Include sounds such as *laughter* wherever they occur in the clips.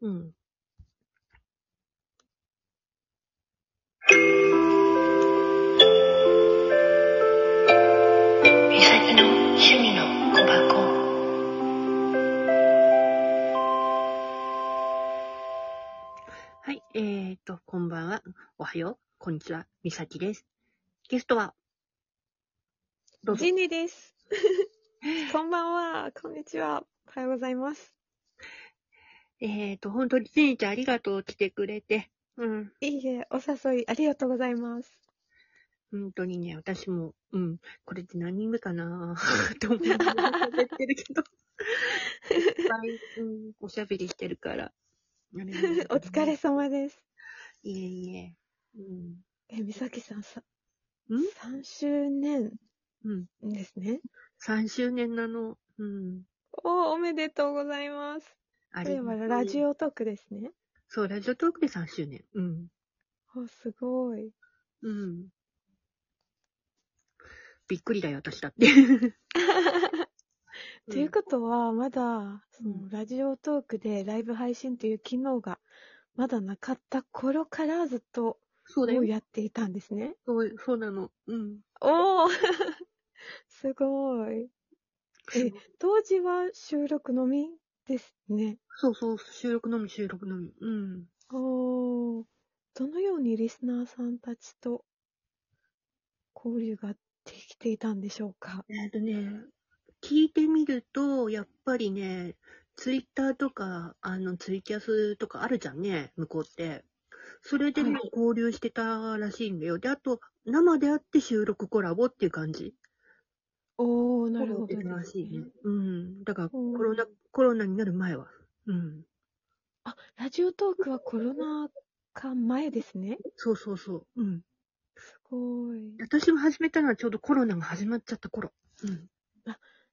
うん。美咲の趣味の小箱はい、えーと、こんばんは。おはよう。こんにちは。みさきです。ゲストは、どうぞジ。ニーです。*laughs* こんばんは。こんにちは。おはようございます。えーと、本当にジェニーちゃんありがとう。来てくれて。うん。いいえ、お誘いありがとうございます。本当にね、私も、うん。これって何人目かな *laughs* と思って喋ってるけど。いっぱい、うん、おしゃべりしてるから。お疲れ様です。いえいえ。うん。え、みさきさんさ、ん？3周年うん。ですね。3周年なの。うん。おおめでとうございます。あがとうはラジオトークですね。そう、ラジオトークで3周年。うん。お、すごい。うん。びっくりだよ、私だって。*laughs* ということは、まだ、そうんの、ラジオトークでライブ配信という機能がまだなかった頃からずっと、そうだよを。やっていたんですね。そう、そうなの。うん。おお *laughs* すごい。え、当時は収録のみ？ですね。そうそう、収録のみ、収録のみ。うん。おーどのようにリスナーさんたちと交流ができていたんでしょうか？えっ、とね、聞いてみると、やっぱりね、ツイッターとか、あの、ツイキャスとかあるじゃんね、向こうって。それでね、はい交流してたらしいんだよ。で、あと、生であって収録コラボっていう感じ。おー、なるほどってですたらしいねね。。うん。だから、コうんロナ、コロナになる前は。うん。あ、ラジオトークはコロナ禍前ですね。そうそうそう。うん。すごい。私も始めたのはちょうどコロナが始まっちゃった頃。うん。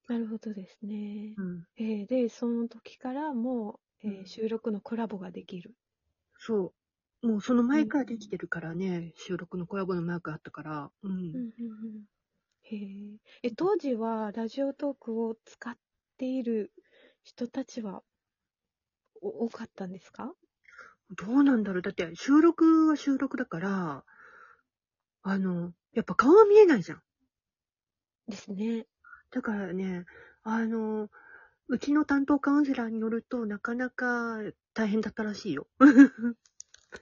なるほどですね。うん。えーで、その時からもう、えーうん収録のコラボができる。そう。もうその前からできてるからね、収録のコラボのマークあったから。うん。うんうんうんへーえ、当時はラジオトークを使っている人たちはお多かったんですか？どうなんだろうだって収録は収録だから、あの、やっぱ顔は見えないじゃん。ですね。だからね、あの、うちの担当カウンセラーによるとなかなか大変だったらしいよ。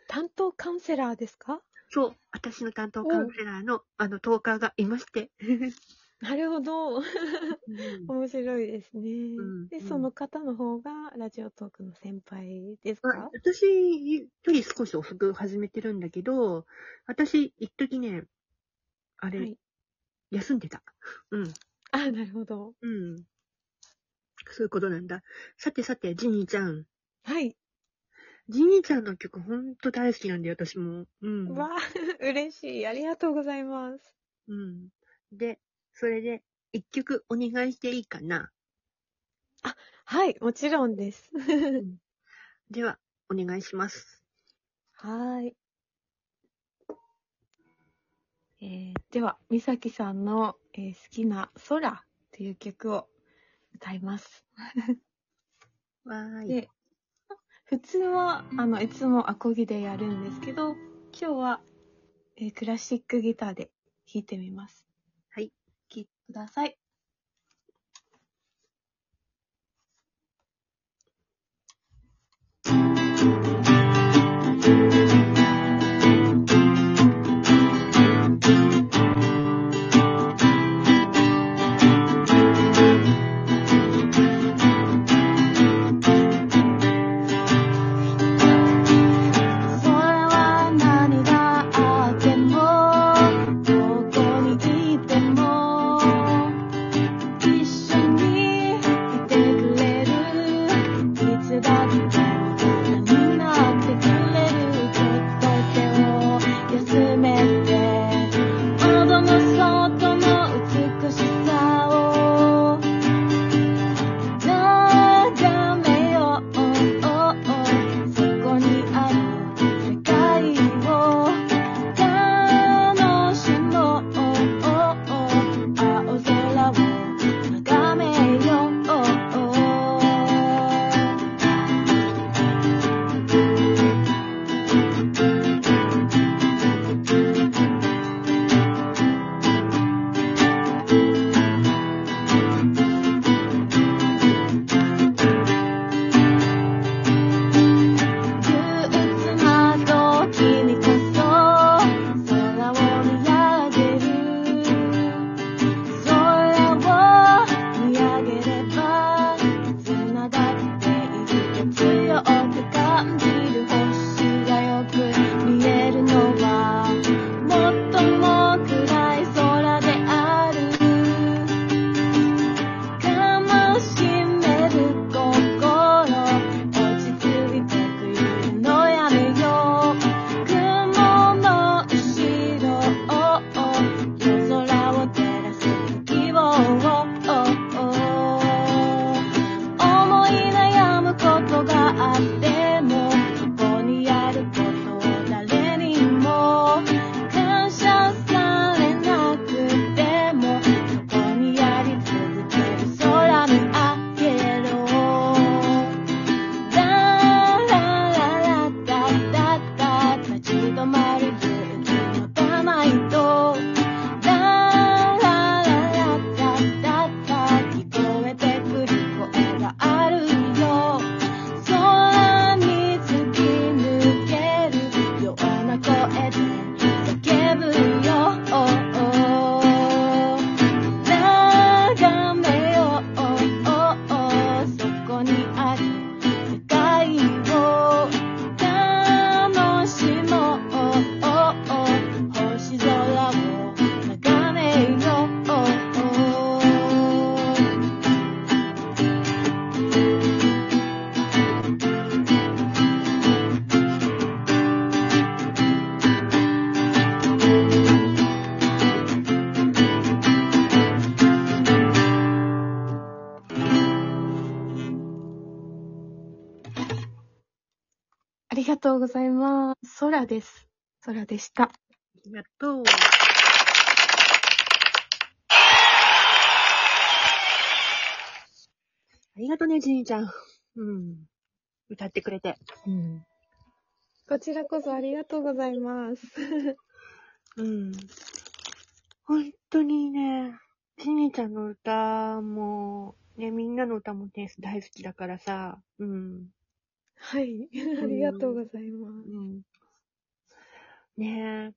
担当カウンセラーですか？そう。私の担当カウンセラーの、あの、トーカーがいまして。*laughs* なるほど。うん面白いですね。で、んうんその方の方がラジオトークの先輩ですまあか私より少し遅く始めてるんだけど、私、一時ね、あれ、はい。休んでた。うん。あ、なるほど。うん。そういうことなんだ。さてさて、ジニーちゃん。はい。ジニーちゃんの曲ほんと大好きなんだよ、私も。うん。わあ、*laughs* 嬉しい。ありがとうございます。うん。で、それで、一曲お願いしていいかな？はい、もちろんです。では、お願いします。はーい。えー、では、みさきさんの、えー好きな空という曲を歌います。*laughs* わーい。で、普通は、あの、いつもアコギでやるんですけど、今日は、えークラシックギターで弾いてみます。はい。聴いてください。うございます。空です。空でした。ありがとう。ありがとね、じいちゃん。うん。歌ってくれて。うん。こちらこそありがとうございます。うん。本当にね、しにちゃんの歌も、ね、みんなの歌もね、大好きだからさ、うん。はい。*laughs* ありがとうございます。うん。ねえ。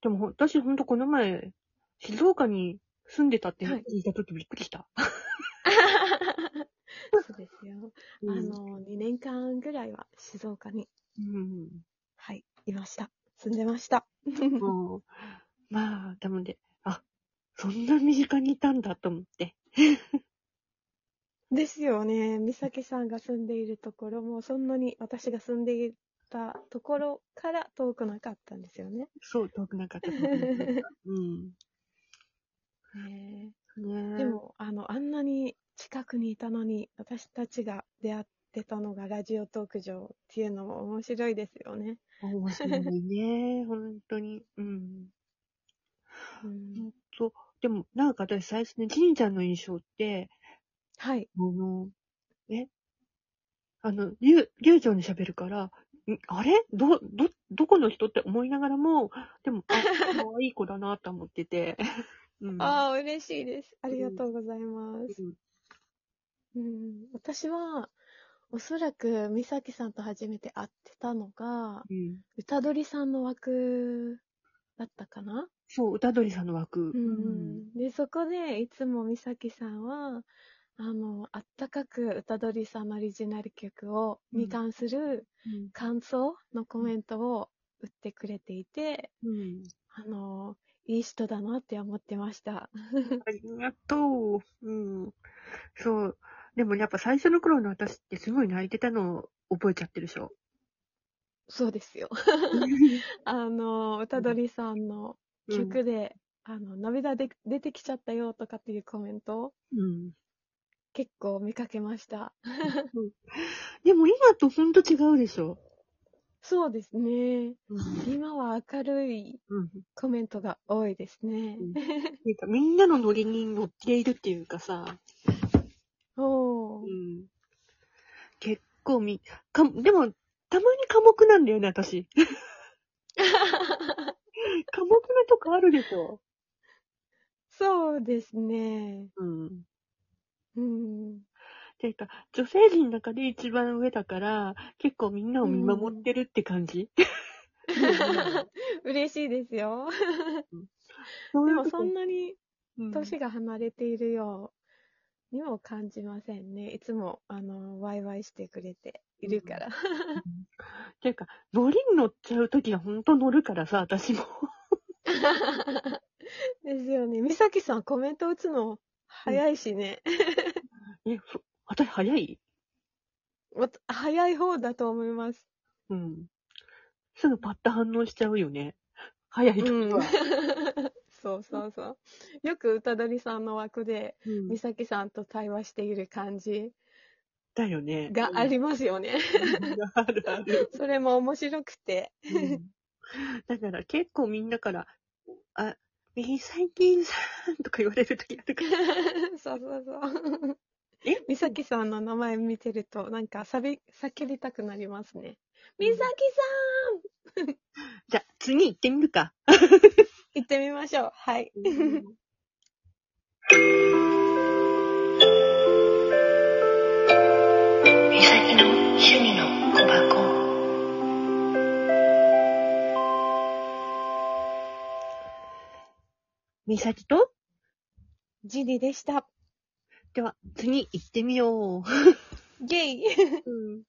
でも私ほんとこの前、静岡に住んでたってはい聞いたときびっくりした。*laughs* そうですよ。うんあの、2年間ぐらいは静岡に、うん。はい、いました。住んでました。もう、まあ、でもね、あ、そんな身近にいたんだと思って。ですよね。美咲さんが住んでいるところも、そんなに私が住んでいたところから遠くなかったんですよね。そう、遠くなかった。遠くなかったうん。ねねえ。で、も、あの、あんなに近くにいたのに、私たちが出会ってたのがラジオトーク上っていうのも面白いですよね。面白いね。*laughs* 本当に。うん。うん。でも、なんか私最初ね、じんちゃんの印象って、はい。あの、え？あの、りゅう、りゅうちゃんに喋るから、ん？あれ？ど、ど、どこの人って思いながらも、でも、あ、*laughs* 可愛い子だなと思ってて。*laughs* うん。ああ、嬉しいです。ありがとうございます。うんうん、私は、おそらく、美咲さんと初めて会ってたのが、うん。歌取さんの枠だったかな？そう、歌鳥さんの枠。うんうん。で、そこで、いつも美咲さんは、あの、あったかく歌取さんのオリジナル曲を、うんに関するうん。感想のコメントを打ってくれていて、うん。あの、いい人だなって思ってました。ありがとう。うん。そう。でもやっぱ最初の頃の私ってすごい泣いてたのを覚えちゃってるでしょ？そうですよ。*laughs* あの、歌取さんの曲で、あの、涙で出てきちゃったよとかっていうコメントをうん。結構見かけました。でも今とほんと違うでしょ？そうですね。うん。今は明るいうん。コメントが多いですね。うんなんかみんなのノリに乗っているっていうかさ、おーうん。結構み、か、でも、たまに寡黙なんだよね、私。*laughs* 寡黙なとこあるでしょ？そうですね。うん。うん。ていうか、女性陣の中で一番上だから、結構みんなを見守ってるって感じ？*laughs* 嬉しいですよ。でもそんなにうん年が離れているようにも感じませんね。いつも、あの、ワイワイしてくれているから。ていうか、ノリに乗っちゃうときはほんと乗るからさ、私も。*laughs* ですよね。美咲さんコメント打つの早いしね。え、そ私早い？わた早い方だと思います。うん。すぐパッと反応しちゃうよね。早いうんは。*laughs* そうそうそう。よく歌取さんの枠で、うん美咲さんと対話している感じだよね。がありますよね。うんあるある。*laughs* それも面白くて。うんだから結構みんなから、あ、みさきさんとか言われるときあるから。*laughs* そうそうそう。え美咲さんの名前見てると、なんかさび叫びたくなりますね。美咲さ *laughs* じゃあ、次行ってみるか。ん *laughs* 行ってみましょう。はい。美咲の趣味の小箱みさきと、ジリでした。では、次行ってみよう。ゲ *laughs* イうん